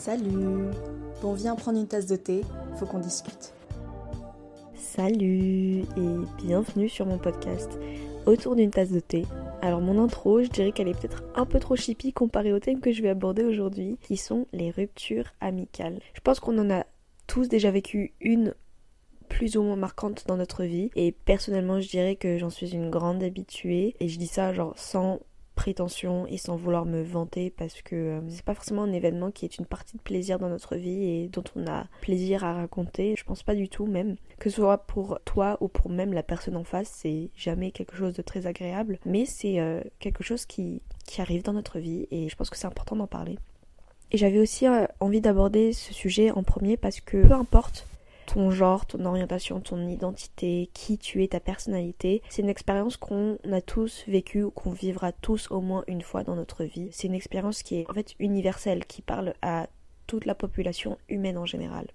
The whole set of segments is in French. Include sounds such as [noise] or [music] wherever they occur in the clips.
Salut Bon, viens prendre une tasse de thé, faut qu'on discute. Salut et bienvenue sur mon podcast Autour d'une tasse de thé. Alors mon intro, je dirais qu'elle est peut-être un peu trop chippie comparée au thème que je vais aborder aujourd'hui, qui sont les ruptures amicales. Je pense qu'on en a tous déjà vécu une plus ou moins marquante dans notre vie et personnellement je dirais que j'en suis une grande habituée et je dis ça genre sans prétention et sans vouloir me vanter parce que euh, c'est pas forcément un événement qui est une partie de plaisir dans notre vie et dont on a plaisir à raconter. Je pense pas du tout même. Que ce soit pour toi ou pour même la personne en face, c'est jamais quelque chose de très agréable. Mais c'est euh, quelque chose qui, qui arrive dans notre vie et je pense que c'est important d'en parler. Et j'avais aussi euh, envie d'aborder ce sujet en premier parce que peu importe ton genre, ton orientation, ton identité, qui tu es, ta personnalité. C'est une expérience qu'on a tous vécue ou qu'on vivra tous au moins une fois dans notre vie. C'est une expérience qui est en fait universelle, qui parle à toute la population humaine en général.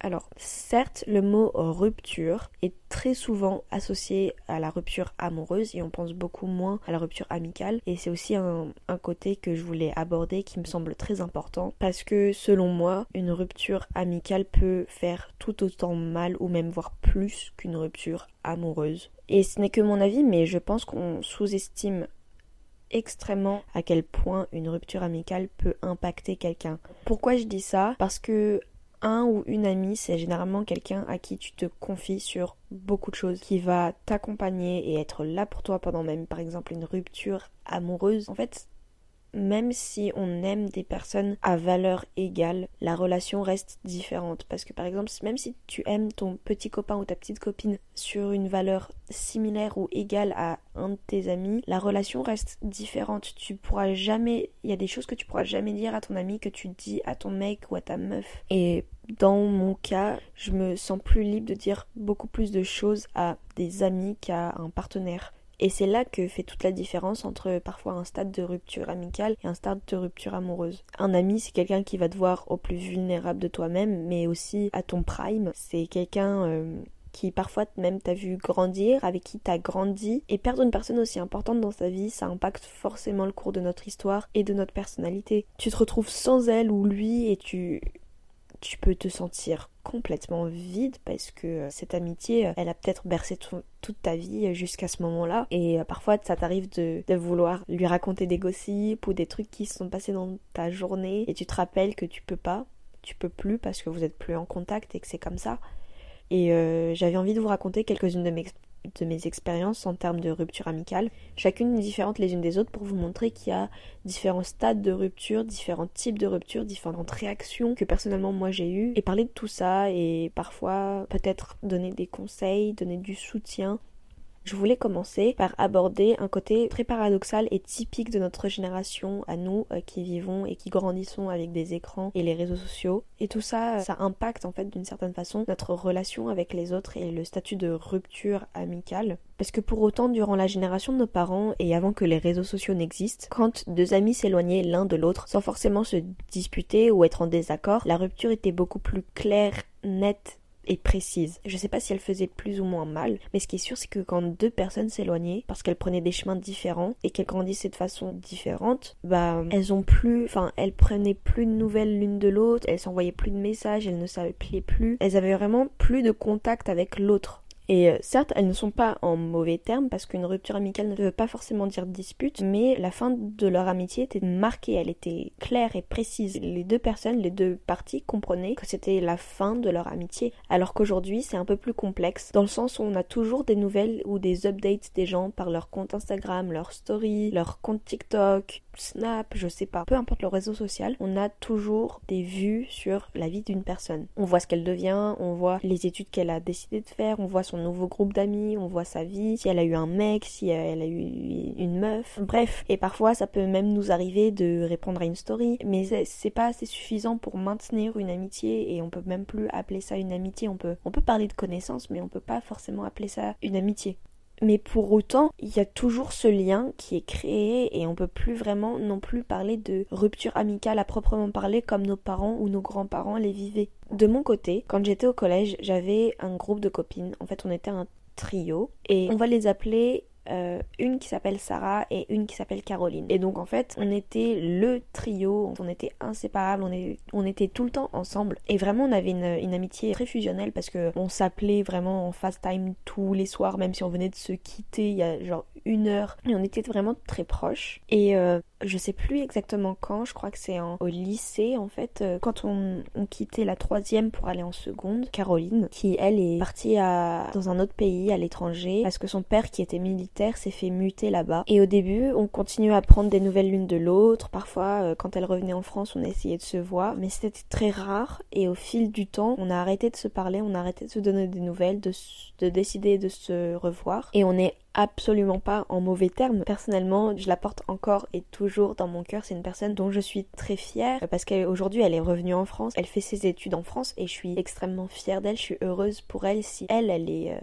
Alors, certes, le mot rupture est très souvent associé à la rupture amoureuse et on pense beaucoup moins à la rupture amicale. Et c'est aussi un, côté que je voulais aborder qui me semble très important parce que selon moi, une rupture amicale peut faire tout autant mal ou même voire plus qu'une rupture amoureuse. Et ce n'est que mon avis, mais je pense qu'on sous-estime extrêmement à quel point une rupture amicale peut impacter quelqu'un. Pourquoi je dis ça? Parce que un ou une amie, c'est généralement quelqu'un à qui tu te confies sur beaucoup de choses, qui va t'accompagner et être là pour toi pendant même par exemple une rupture amoureuse. En fait, même si on aime des personnes à valeur égale, la relation reste différente. Parce que par exemple, même si tu aimes ton petit copain ou ta petite copine sur une valeur similaire ou égale à un de tes amis, la relation reste différente. Tu pourras jamais, il y a des choses que tu pourras jamais dire à ton ami que tu dis à ton mec ou à ta meuf. Et dans mon cas, je me sens plus libre de dire beaucoup plus de choses à des amis qu'à un partenaire. Et c'est là que fait toute la différence entre parfois un stade de rupture amicale et un stade de rupture amoureuse. Un ami, c'est quelqu'un qui va te voir au plus vulnérable de toi-même, mais aussi à ton prime. C'est quelqu'un euh, qui parfois même t'a vu grandir, avec qui t'as grandi. Et perdre une personne aussi importante dans sa vie, ça impacte forcément le cours de notre histoire et de notre personnalité. Tu te retrouves sans elle ou lui et tu tu peux te sentir complètement vide parce que euh, cette amitié, euh, elle a peut-être bercé toute ta vie jusqu'à ce moment-là. Et euh, parfois, ça t'arrive de, vouloir lui raconter des gossips ou des trucs qui se sont passés dans ta journée et tu te rappelles que tu peux pas, tu peux plus parce que vous êtes plus en contact et que c'est comme ça. Et j'avais envie de vous raconter quelques-unes de mes de mes expériences en termes de rupture amicale, chacune différente les unes des autres pour vous montrer qu'il y a différents stades de rupture, différents types de rupture, différentes réactions que personnellement moi j'ai eues. Et parler de tout ça et parfois peut-être donner des conseils, donner du soutien je voulais commencer par aborder un côté très paradoxal et typique de notre génération à nous euh, qui vivons et qui grandissons avec des écrans et les réseaux sociaux. Et tout ça, ça impacte en fait d'une certaine façon notre relation avec les autres et le statut de rupture amicale. Parce que pour autant, durant la génération de nos parents et avant que les réseaux sociaux n'existent, quand deux amis s'éloignaient l'un de l'autre sans forcément se disputer ou être en désaccord, la rupture était beaucoup plus claire, nette et précise. Je sais pas si elle faisait plus ou moins mal, mais ce qui est sûr, c'est que quand deux personnes s'éloignaient, parce qu'elles prenaient des chemins différents et qu'elles grandissaient de façon différente, bah, elles ont plus, enfin, elles prenaient plus de nouvelles l'une de l'autre, elles s'envoyaient plus de messages, elles ne s'appelaient plus, elles avaient vraiment plus de contact avec l'autre. Et euh, certes, elles ne sont pas en mauvais termes parce qu'une rupture amicale ne veut pas forcément dire dispute, mais la fin de leur amitié était marquée, elle était claire et précise. Les deux personnes, les deux parties comprenaient que c'était la fin de leur amitié, alors qu'aujourd'hui c'est un peu plus complexe dans le sens où on a toujours des nouvelles ou des updates des gens par leur compte Instagram, leur story, leur compte TikTok, Snap, je sais pas, peu importe le réseau social, on a toujours des vues sur la vie d'une personne. On voit ce qu'elle devient, on voit les études qu'elle a décidé de faire, on voit son nouveau groupe d'amis, on voit sa vie, si elle a eu un mec, si elle a eu une meuf, bref. Et parfois ça peut même nous arriver de répondre à une story, mais c'est pas assez suffisant pour maintenir une amitié et on peut même plus appeler ça une amitié. On peut, on peut parler de connaissance, mais on peut pas forcément appeler ça une amitié. Mais pour autant, il y a toujours ce lien qui est créé et on peut plus vraiment non plus parler de rupture amicale à proprement parler comme nos parents ou nos grands-parents les vivaient. De mon côté, quand j'étais au collège, j'avais un groupe de copines. En fait, on était un trio et on va les appeler euh, une qui s'appelle Sarah et une qui s'appelle Caroline. Et donc en fait, on était le trio, on était inséparables, on, est, on était tout le temps ensemble. Et vraiment, on avait une, amitié très fusionnelle parce que on s'appelait vraiment en fast time tous les soirs, même si on venait de se quitter il y a genre une heure. Et on était vraiment très proches. Et euh, je sais plus exactement quand, je crois que c'est au lycée en fait, euh, quand on, quittait la troisième pour aller en seconde, Caroline, qui elle est partie à, dans un autre pays, à l'étranger, parce que son père qui était militaire s'est fait muter là-bas. Et au début, on continuait à prendre des nouvelles l'une de l'autre, parfois euh, quand elle revenait en France, on essayait de se voir, mais c'était très rare, et au fil du temps, on a arrêté de se parler, on a arrêté de se donner des nouvelles, de, de décider de se revoir, et on est absolument pas en mauvais termes. Personnellement, je la porte encore et toujours dans mon cœur. C'est une personne dont je suis très fière parce qu'aujourd'hui elle est revenue en France. Elle fait ses études en France et je suis extrêmement fière d'elle. Je suis heureuse pour elle si elle, elle est euh,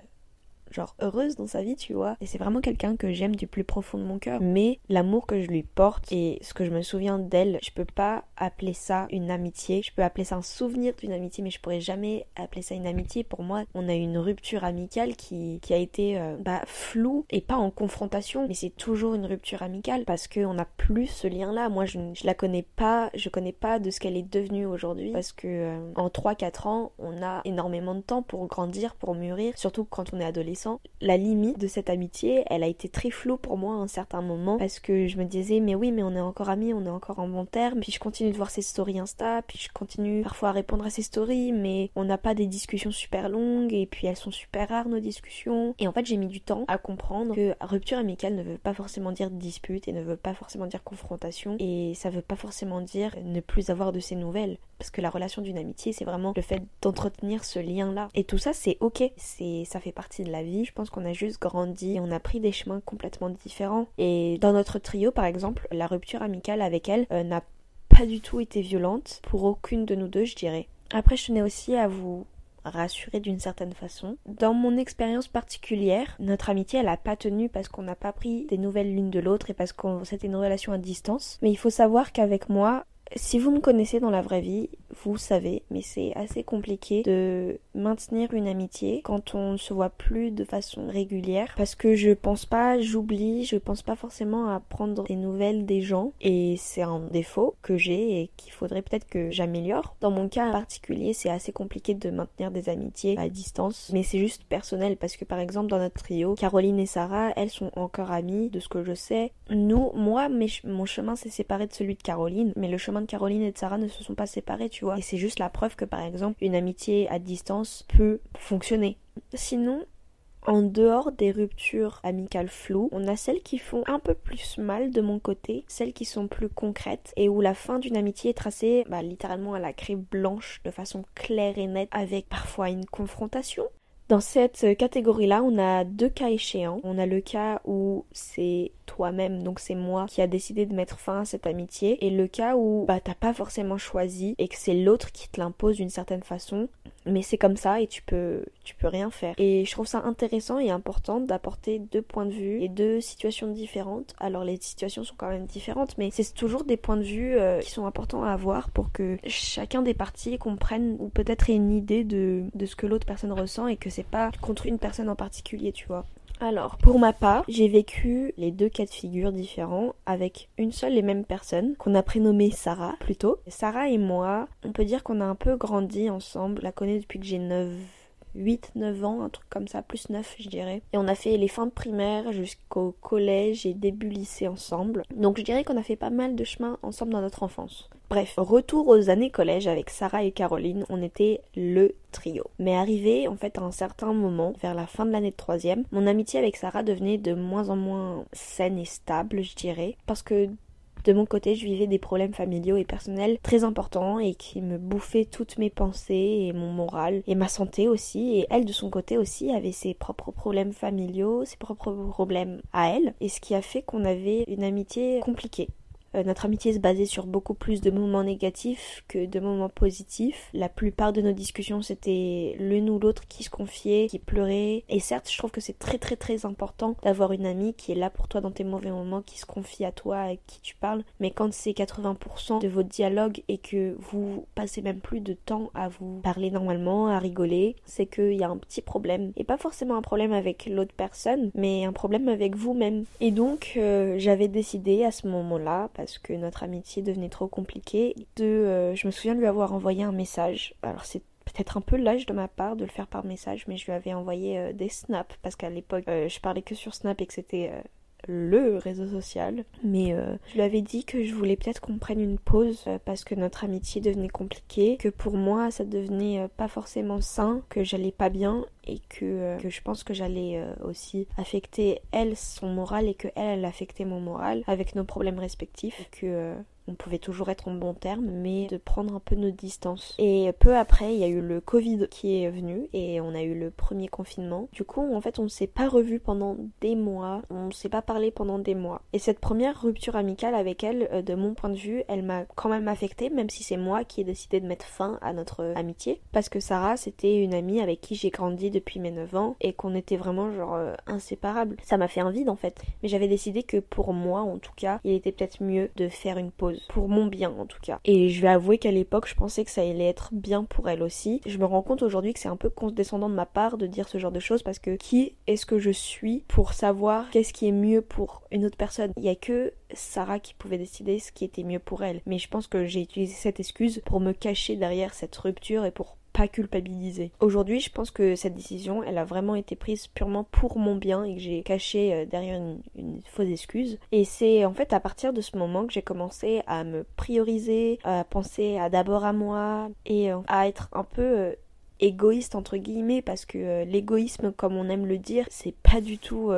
genre heureuse dans sa vie, tu vois. Et c'est vraiment quelqu'un que j'aime du plus profond de mon cœur. Mais l'amour que je lui porte et ce que je me souviens d'elle, je peux pas appeler ça une amitié. Je peux appeler ça un souvenir d'une amitié, mais je pourrais jamais appeler ça une amitié. Pour moi, on a eu une rupture amicale qui, qui a été euh, bah, floue et pas en confrontation, mais c'est toujours une rupture amicale parce qu'on n'a plus ce lien-là. Moi, je, je la connais pas, je connais pas de ce qu'elle est devenue aujourd'hui parce que euh, en 3-4 ans, on a énormément de temps pour grandir, pour mûrir, surtout quand on est adolescent la limite de cette amitié, elle a été très floue pour moi à un certain moment parce que je me disais mais oui mais on est encore amis, on est encore en bon terme, puis je continue de voir ses stories Insta, puis je continue parfois à répondre à ses stories mais on n'a pas des discussions super longues et puis elles sont super rares nos discussions. Et en fait j'ai mis du temps à comprendre que rupture amicale ne veut pas forcément dire dispute et ne veut pas forcément dire confrontation et ça veut pas forcément dire ne plus avoir de ses nouvelles parce que la relation d'une amitié c'est vraiment le fait d'entretenir ce lien là et tout ça c'est ok c'est ça fait partie de la vie je pense qu'on a juste grandi on a pris des chemins complètement différents. Et dans notre trio, par exemple, la rupture amicale avec elle euh, n'a pas du tout été violente pour aucune de nous deux, je dirais. Après, je tenais aussi à vous rassurer d'une certaine façon. Dans mon expérience particulière, notre amitié elle a pas tenu parce qu'on n'a pas pris des nouvelles l'une de l'autre et parce que c'était une relation à distance. Mais il faut savoir qu'avec moi, si vous me connaissez dans la vraie vie, vous savez, mais c'est assez compliqué de maintenir une amitié quand on ne se voit plus de façon régulière parce que je pense pas, j'oublie, je pense pas forcément à prendre des nouvelles des gens et c'est un défaut que j'ai et qu'il faudrait peut-être que j'améliore. Dans mon cas en particulier, c'est assez compliqué de maintenir des amitiés à distance, mais c'est juste personnel parce que par exemple dans notre trio, Caroline et Sarah, elles sont encore amies de ce que je sais. Nous, moi, mon chemin s'est séparé de celui de Caroline, mais le chemin de Caroline et de Sarah ne se sont pas séparés, tu vois. Et c'est juste la preuve que par exemple une amitié à distance peut fonctionner. Sinon, en dehors des ruptures amicales floues, on a celles qui font un peu plus mal de mon côté, celles qui sont plus concrètes et où la fin d'une amitié est tracée bah, littéralement à la craie blanche de façon claire et nette avec parfois une confrontation, dans cette catégorie-là, on a deux cas échéants. On a le cas où c'est toi-même, donc c'est moi qui a décidé de mettre fin à cette amitié, et le cas où bah t'as pas forcément choisi et que c'est l'autre qui te l'impose d'une certaine façon, mais c'est comme ça et tu peux tu peux rien faire. Et je trouve ça intéressant et important d'apporter deux points de vue et deux situations différentes. Alors les situations sont quand même différentes, mais c'est toujours des points de vue euh, qui sont importants à avoir pour que chacun des parties comprenne ou peut-être ait une idée de, de ce que l'autre personne ressent et que c'est pas contre une personne en particulier, tu vois. Alors, pour ma part, j'ai vécu les deux cas de figure différents avec une seule et même personne qu'on a prénommée Sarah plutôt. Sarah et moi, on peut dire qu'on a un peu grandi ensemble, la connais depuis que j'ai 9 8, 9 ans, un truc comme ça, plus 9 je dirais. Et on a fait les fins de primaire jusqu'au collège et début lycée ensemble. Donc je dirais qu'on a fait pas mal de chemin ensemble dans notre enfance. Bref, retour aux années collège avec Sarah et Caroline, on était le trio. Mais arrivé en fait à un certain moment, vers la fin de l'année de troisième, mon amitié avec Sarah devenait de moins en moins saine et stable, je dirais, parce que de mon côté, je vivais des problèmes familiaux et personnels très importants et qui me bouffaient toutes mes pensées et mon moral et ma santé aussi. Et elle, de son côté aussi, avait ses propres problèmes familiaux, ses propres problèmes à elle. Et ce qui a fait qu'on avait une amitié compliquée. Euh, notre amitié se basait sur beaucoup plus de moments négatifs que de moments positifs. La plupart de nos discussions, c'était l'une ou l'autre qui se confiait, qui pleurait. Et certes, je trouve que c'est très très très important d'avoir une amie qui est là pour toi dans tes mauvais moments, qui se confie à toi, avec qui tu parles. Mais quand c'est 80% de votre dialogue et que vous passez même plus de temps à vous parler normalement, à rigoler, c'est qu'il y a un petit problème. Et pas forcément un problème avec l'autre personne, mais un problème avec vous-même. Et donc, euh, j'avais décidé à ce moment-là, que notre amitié devenait trop compliquée. Euh, je me souviens de lui avoir envoyé un message. Alors c'est peut-être un peu lâche de ma part de le faire par message, mais je lui avais envoyé euh, des snaps parce qu'à l'époque je parlais que sur Snap et que c'était le réseau social. Mais euh, je lui avais dit que je voulais peut-être qu'on prenne une pause euh, parce que notre amitié devenait compliquée, que pour moi ça devenait euh, pas forcément sain, que j'allais pas bien et que, je pense que j'allais aussi affecter elle son moral et que elle, elle affectait mon moral avec nos problèmes respectifs. Que on pouvait toujours être en bon terme, mais de prendre un peu nos distances. Et peu après, il y a eu le Covid qui est venu et on a eu le premier confinement. Du coup, en fait, on ne s'est pas revu pendant des mois, on ne s'est pas parlé pendant des mois. Et cette première rupture amicale avec elle, euh, de mon point de vue, elle m'a quand même affectée, même si c'est moi qui ai décidé de mettre fin à notre amitié. Parce que Sarah, c'était une amie avec qui j'ai grandi depuis mes 9 ans et qu'on était vraiment genre euh, inséparables. Ça m'a fait un vide en fait. Mais j'avais décidé que pour moi, en tout cas, il était peut-être mieux de faire une pause pour mon bien en tout cas. Et je vais avouer qu'à l'époque, je pensais que ça allait être bien pour elle aussi. Je me rends compte aujourd'hui que c'est un peu condescendant de ma part de dire ce genre de choses parce que qui est-ce que je suis pour savoir qu'est-ce qui est mieux pour une autre personne? Il y a que Sarah qui pouvait décider ce qui était mieux pour elle. Mais je pense que j'ai utilisé cette excuse pour me cacher derrière cette rupture et pour pas culpabiliser. Aujourd'hui, je pense que cette décision, elle a vraiment été prise purement pour mon bien et que j'ai caché euh, derrière une, fausse excuse. Et c'est en fait à partir de ce moment que j'ai commencé à me prioriser, à penser à d'abord à moi et euh, à être un peu euh, égoïste entre guillemets parce que l'égoïsme comme on aime le dire c'est pas du tout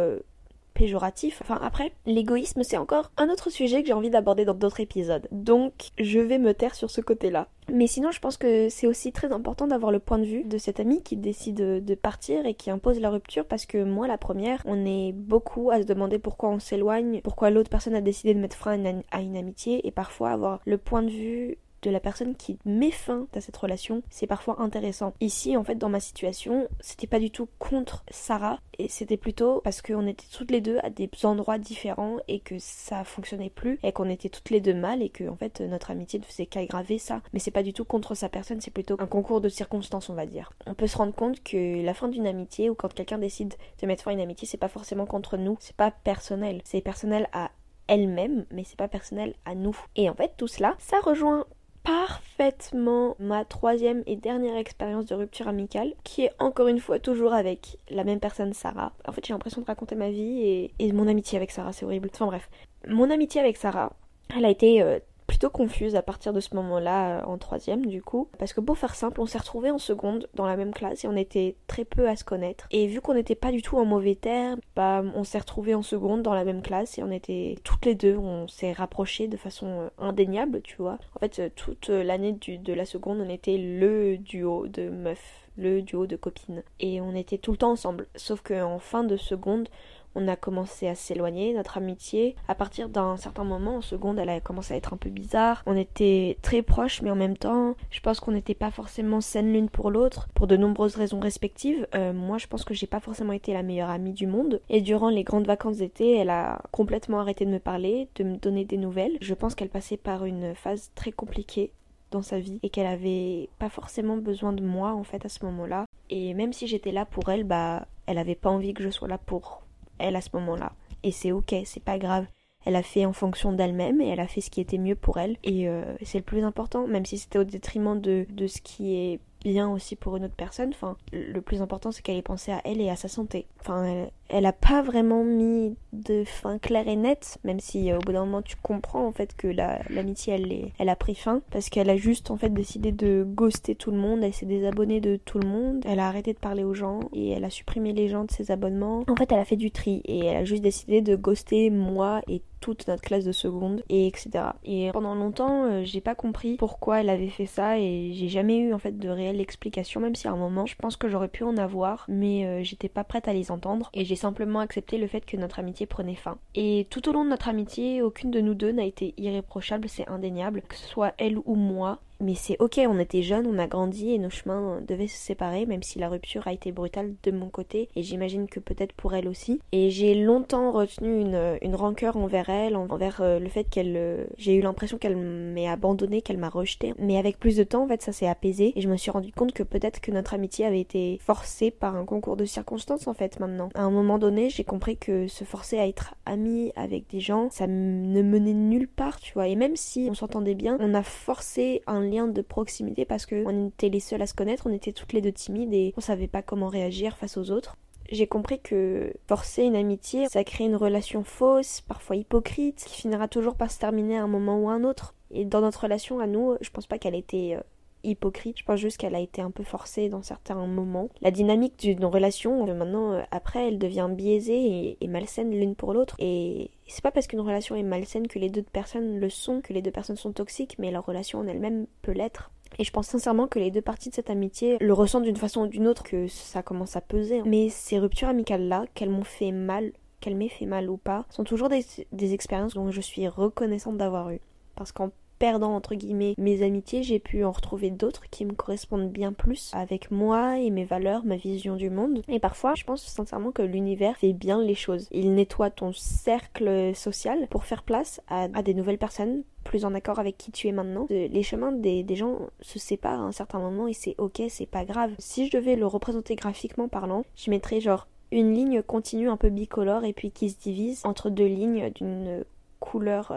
péjoratif. Enfin après, l'égoïsme c'est encore un autre sujet que j'ai envie d'aborder dans d'autres épisodes. Donc je vais me taire sur ce côté-là. Mais sinon je pense que c'est aussi très important d'avoir le point de vue de cet ami qui décide de partir et qui impose la rupture parce que moi la première, on est beaucoup à se demander pourquoi on s'éloigne, pourquoi l'autre personne a décidé de mettre frein à une amitié et parfois avoir le point de vue de la personne qui met fin à cette relation, c'est parfois intéressant. Ici, en fait, dans ma situation, c'était pas du tout contre Sarah, et c'était plutôt parce qu'on était toutes les deux à des endroits différents et que ça fonctionnait plus, et qu'on était toutes les deux mal, et que, en fait, notre amitié ne faisait qu'aggraver ça. Mais c'est pas du tout contre sa personne, c'est plutôt un concours de circonstances, on va dire. On peut se rendre compte que la fin d'une amitié, ou quand quelqu'un décide de mettre fin à une amitié, c'est pas forcément contre nous, c'est pas personnel. C'est personnel à elle-même, mais c'est pas personnel à nous. Et en fait, tout cela, ça rejoint parfaitement ma troisième et dernière expérience de rupture amicale, qui est encore une fois toujours avec la même personne, Sarah. En fait, j'ai l'impression de raconter ma vie et, mon amitié avec Sarah, c'est horrible. Enfin bref, mon amitié avec Sarah, elle a été euh, confuse à partir de ce moment-là, euh, en troisième du coup. Parce que beau faire simple, on s'est retrouvés en seconde dans la même classe et on était très peu à se connaître. Et vu qu'on n'était pas du tout en mauvais termes, bah on s'est retrouvés en seconde dans la même classe et on était toutes les deux, on s'est rapprochés de façon euh, indéniable, tu vois. En fait, euh, toute l'année de la seconde, on était le duo de meufs le duo de copines. Et on était tout le temps ensemble. Sauf qu'en fin de seconde, on a commencé à s'éloigner, notre amitié. À partir d'un certain moment, en seconde, elle a commencé à être un peu bizarre. On était très proches, mais en même temps, je pense qu'on n'était pas forcément saines l'une pour l'autre, pour de nombreuses raisons respectives. Euh, moi, je pense que j'ai pas forcément été la meilleure amie du monde. Et durant les grandes vacances d'été, elle a complètement arrêté de me parler, de me donner des nouvelles. Je pense qu'elle passait par une phase très compliquée dans sa vie et qu'elle avait pas forcément besoin de moi en fait à ce moment-là. Et même si j'étais là pour elle, bah elle avait pas envie que je sois là pour elle à ce moment-là. Et c'est ok, c'est pas grave. Elle a fait en fonction d'elle-même et elle a fait ce qui était mieux pour elle. Et euh, c'est le plus important, même si c'était au détriment de, de ce qui est bien aussi pour une autre personne. Enfin, le plus important, c'est qu'elle ait pensé à elle et à sa santé. Enfin, elle, elle a pas vraiment mis de fin claire et nette, même si euh, au bout d'un moment tu comprends en fait que l'amitié elle, elle a pris fin parce qu'elle a juste en fait décidé de ghoster tout le monde, elle s'est désabonnée de tout le monde, elle a arrêté de parler aux gens et elle a supprimé les gens de ses abonnements. En fait, elle a fait du tri et elle a juste décidé de ghoster moi et notre classe de seconde et etc. Et pendant longtemps, euh, j'ai pas compris pourquoi elle avait fait ça et j'ai jamais eu en fait de réelle explication, même si à un moment, je pense que j'aurais pu en avoir, mais euh, j'étais pas prête à les entendre et j'ai simplement accepté le fait que notre amitié prenait fin. Et tout au long de notre amitié, aucune de nous deux n'a été irréprochable, c'est indéniable, que ce soit elle ou moi. Mais c'est ok, on était jeunes, on a grandi et nos chemins devaient se séparer, même si la rupture a été brutale de mon côté, et j'imagine que peut-être pour elle aussi. Et j'ai longtemps retenu une, une rancœur envers elle, envers euh, le fait qu'elle... Euh, j'ai eu l'impression qu'elle m'ait abandonné, qu'elle m'a rejeté. Mais avec plus de temps, en fait, ça s'est apaisé, et je me suis rendu compte que peut-être que notre amitié avait été forcée par un concours de circonstances, en fait, maintenant. À un moment donné, j'ai compris que se forcer à être ami avec des gens, ça ne menait nulle part, tu vois. Et même si on s'entendait bien, on a forcé un lien de proximité parce que on était les seuls à se connaître, on était toutes les deux timides et on savait pas comment réagir face aux autres. J'ai compris que forcer une amitié, ça crée une relation fausse, parfois hypocrite, qui finira toujours par se terminer à un moment ou à un autre. Et dans notre relation à nous, je pense pas qu'elle était euh, hypocrite. Je pense juste qu'elle a été un peu forcée dans certains moments. La dynamique d'une relation, euh, maintenant, euh, après, elle devient biaisée et, malsaine l'une pour l'autre. Et c'est pas parce qu'une relation est malsaine que les deux personnes le sont, que les deux personnes sont toxiques, mais leur relation en elle-même peut l'être. Et je pense sincèrement que les deux parties de cette amitié le ressentent d'une façon ou d'une autre, que ça commence à peser. Mais ces ruptures amicales-là, qu'elles m'ont fait mal, qu'elles m'aient fait mal ou pas, sont toujours des, des expériences dont je suis reconnaissante d'avoir eu. Parce qu'en perdant entre guillemets mes amitiés, j'ai pu en retrouver d'autres qui me correspondent bien plus avec moi et mes valeurs, ma vision du monde. Et parfois, je pense sincèrement que l'univers fait bien les choses. Il nettoie ton cercle social pour faire place à, des nouvelles personnes plus en accord avec qui tu es maintenant. Les chemins des, des gens se séparent à un certain moment et c'est ok, c'est pas grave. Si je devais le représenter graphiquement parlant, je mettrais genre une ligne continue un peu bicolore et puis qui se divise entre deux lignes d'une couleur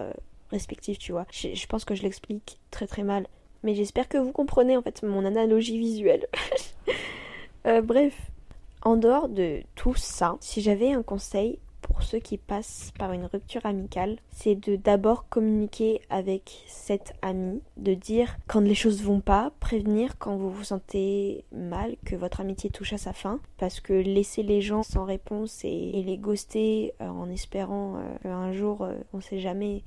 euh, respectifs, tu vois. Je, pense que je l'explique très très mal. Mais j'espère que vous comprenez en fait mon analogie visuelle. [laughs] Euh, bref, en dehors de tout ça, si j'avais un conseil pour ceux qui passent par une rupture amicale, c'est de d'abord communiquer avec cette amie, de dire quand les choses vont pas, prévenir quand vous vous sentez mal, que votre amitié touche à sa fin, parce que laisser les gens sans réponse et, les ghoster euh, en espérant euh, qu'un jour, on sait jamais,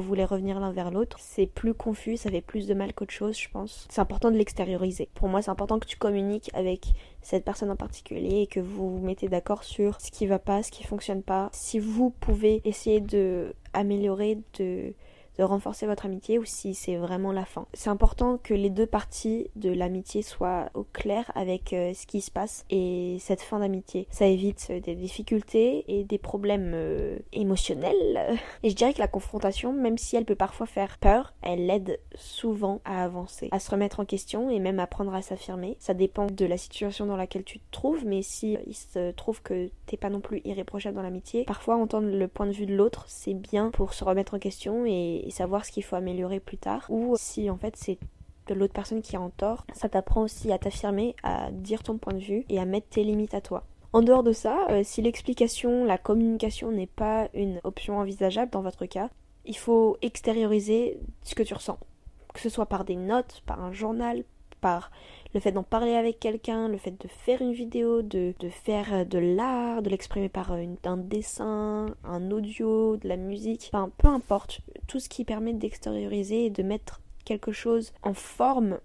vous voulez revenir l'un vers l'autre, c'est plus confus, ça fait plus de mal qu'autre chose, je pense. C'est important de l'extérioriser. Pour moi, c'est important que tu communiques avec cette personne en particulier et que vous vous mettez d'accord sur ce qui va pas, ce qui fonctionne pas. Si vous pouvez essayer de améliorer, de de renforcer votre amitié ou si c'est vraiment la fin. C'est important que les deux parties de l'amitié soient au clair avec euh, ce qui se passe et cette fin d'amitié. Ça évite euh, des difficultés et des problèmes euh, émotionnels. [laughs] Et je dirais que la confrontation, même si elle peut parfois faire peur, elle aide souvent à avancer, à se remettre en question et même à apprendre à s'affirmer. Ça dépend de la situation dans laquelle tu te trouves, mais si il se trouve que t'es pas non plus irréprochable dans l'amitié, parfois entendre le point de vue de l'autre, c'est bien pour se remettre en question et savoir ce qu'il faut améliorer plus tard. Ou si en fait c'est de l'autre personne qui est en tort, ça t'apprend aussi à t'affirmer, à dire ton point de vue et à mettre tes limites à toi. En dehors de ça, euh, si l'explication, la communication n'est pas une option envisageable dans votre cas, il faut extérioriser ce que tu ressens. Que ce soit par des notes, par un journal, le fait d'en parler avec quelqu'un, le fait de faire une vidéo, de, faire euh, de l'art, de l'exprimer par euh, un dessin, un audio, de la musique, enfin peu importe, tout ce qui permet d'extérioriser et de mettre quelque chose en forme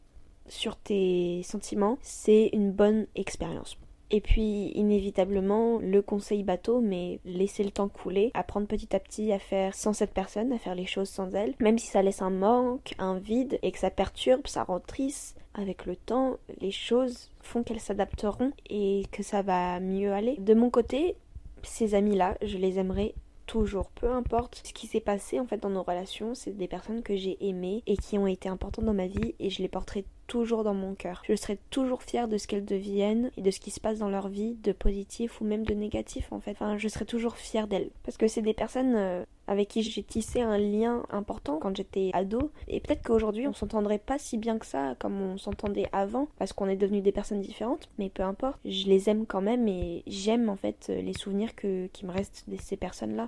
sur tes sentiments, c'est une bonne expérience. Et puis, inévitablement, le conseil bateau, mais laisser le temps couler, apprendre petit à petit à faire sans cette personne, à faire les choses sans elle, même si ça laisse un manque, un vide, et que ça perturbe, ça rend triste, avec le temps, les choses font qu'elles s'adapteront et que ça va mieux aller. De mon côté, ces amis-là, je les aimerais toujours, peu importe ce qui s'est passé en fait dans nos relations, c'est des personnes que j'ai aimées et qui ont été importantes dans ma vie et je les porterai toujours dans mon cœur. Je serai toujours fière de ce qu'elles deviennent et de ce qui se passe dans leur vie, de positif ou même de négatif en fait. Enfin, je serai toujours fière d'elles parce que c'est des personnes euh, avec qui j'ai tissé un lien important quand j'étais ado et peut-être qu'aujourd'hui on s'entendrait pas si bien que ça comme on s'entendait avant parce qu'on est devenus des personnes différentes, mais peu importe, je les aime quand même et j'aime en fait les souvenirs que, qui me restent de ces personnes-là.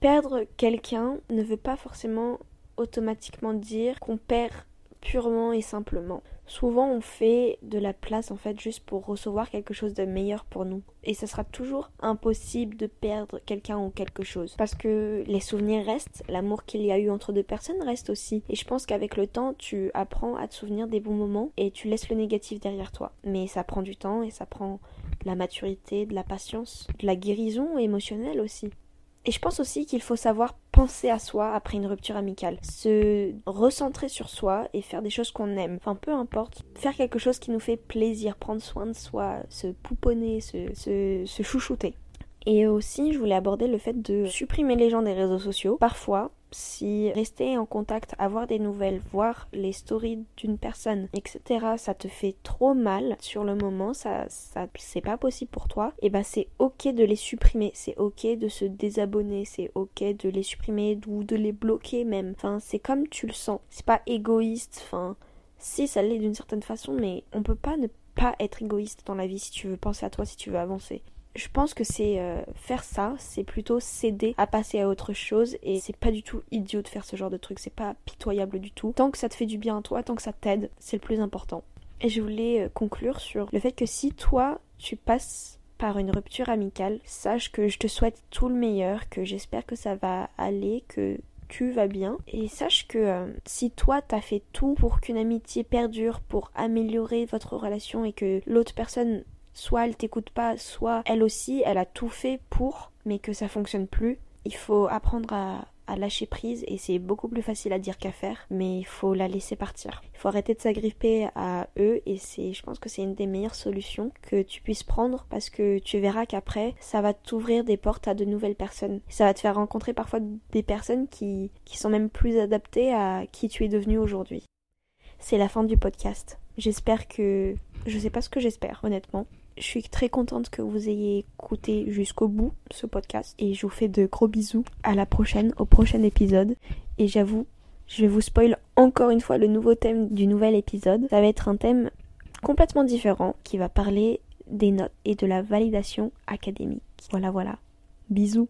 Perdre quelqu'un ne veut pas forcément automatiquement dire qu'on perd purement et simplement. Souvent on fait de la place en fait juste pour recevoir quelque chose de meilleur pour nous. Et ce sera toujours impossible de perdre quelqu'un ou quelque chose. Parce que les souvenirs restent, l'amour qu'il y a eu entre deux personnes reste aussi. Et je pense qu'avec le temps, tu apprends à te souvenir des bons moments et tu laisses le négatif derrière toi. Mais ça prend du temps et ça prend de la maturité, de la patience, de la guérison émotionnelle aussi. Et je pense aussi qu'il faut savoir penser à soi après une rupture amicale. Se recentrer sur soi et faire des choses qu'on aime. Enfin, peu importe. Faire quelque chose qui nous fait plaisir, prendre soin de soi, se pouponner, se, chouchouter. Et aussi, je voulais aborder le fait de supprimer les gens des réseaux sociaux. Parfois, si rester en contact, avoir des nouvelles, voir les stories d'une personne, etc., ça te fait trop mal sur le moment, ça, ça c'est pas possible pour toi, et bah c'est ok de les supprimer, c'est ok de se désabonner, c'est ok de les supprimer ou de les bloquer même. Enfin, c'est comme tu le sens. C'est pas égoïste, enfin, si ça l'est d'une certaine façon, mais on peut pas ne pas être égoïste dans la vie si tu veux penser à toi, si tu veux avancer je pense que c'est euh, faire ça, c'est plutôt céder à passer à autre chose et c'est pas du tout idiot de faire ce genre de truc, c'est pas pitoyable du tout. Tant que ça te fait du bien à toi, tant que ça t'aide, c'est le plus important. Et je voulais euh, conclure sur le fait que si toi tu passes par une rupture amicale, sache que je te souhaite tout le meilleur, que j'espère que ça va aller, que tu vas bien et sache que euh, si toi t'as fait tout pour qu'une amitié perdure, pour améliorer votre relation et que l'autre personne soit elle t'écoute pas, soit elle aussi, elle a tout fait pour, mais que ça fonctionne plus. Il faut apprendre à, lâcher prise et c'est beaucoup plus facile à dire qu'à faire, mais il faut la laisser partir. Il faut arrêter de s'agripper à eux et c'est, je pense que c'est une des meilleures solutions que tu puisses prendre parce que tu verras qu'après ça va t'ouvrir des portes à de nouvelles personnes. Ça va te faire rencontrer parfois des personnes qui, qui sont même plus adaptées à qui tu es devenu aujourd'hui. C'est la fin du podcast. J'espère que je sais pas ce que j'espère honnêtement, je suis très contente que vous ayez écouté jusqu'au bout ce podcast et je vous fais de gros bisous. À la prochaine, au prochain épisode. Et j'avoue, je vais vous spoil encore une fois le nouveau thème du nouvel épisode. Ça va être un thème complètement différent qui va parler des notes et de la validation académique. Voilà, voilà. Bisous.